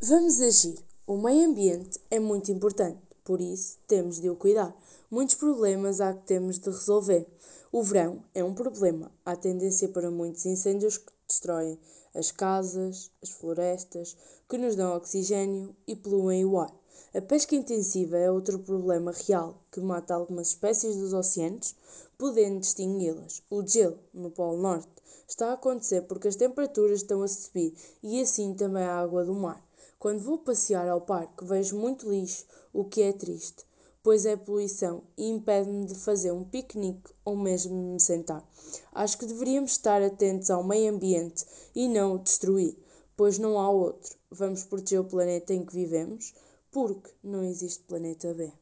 Vamos agir. O meio ambiente é muito importante, por isso temos de o cuidar. Muitos problemas há que temos de resolver. O verão é um problema. Há tendência para muitos incêndios que destroem as casas, as florestas, que nos dão oxigênio e poluem o ar. A pesca intensiva é outro problema real que mata algumas espécies dos oceanos, podendo extingui-las. O gelo no Polo Norte está a acontecer porque as temperaturas estão a subir e assim também a água do mar. Quando vou passear ao parque, vejo muito lixo, o que é triste, pois é poluição e impede-me de fazer um piquenique ou mesmo me sentar. Acho que deveríamos estar atentos ao meio ambiente e não o destruir, pois não há outro. Vamos proteger o planeta em que vivemos, porque não existe planeta B.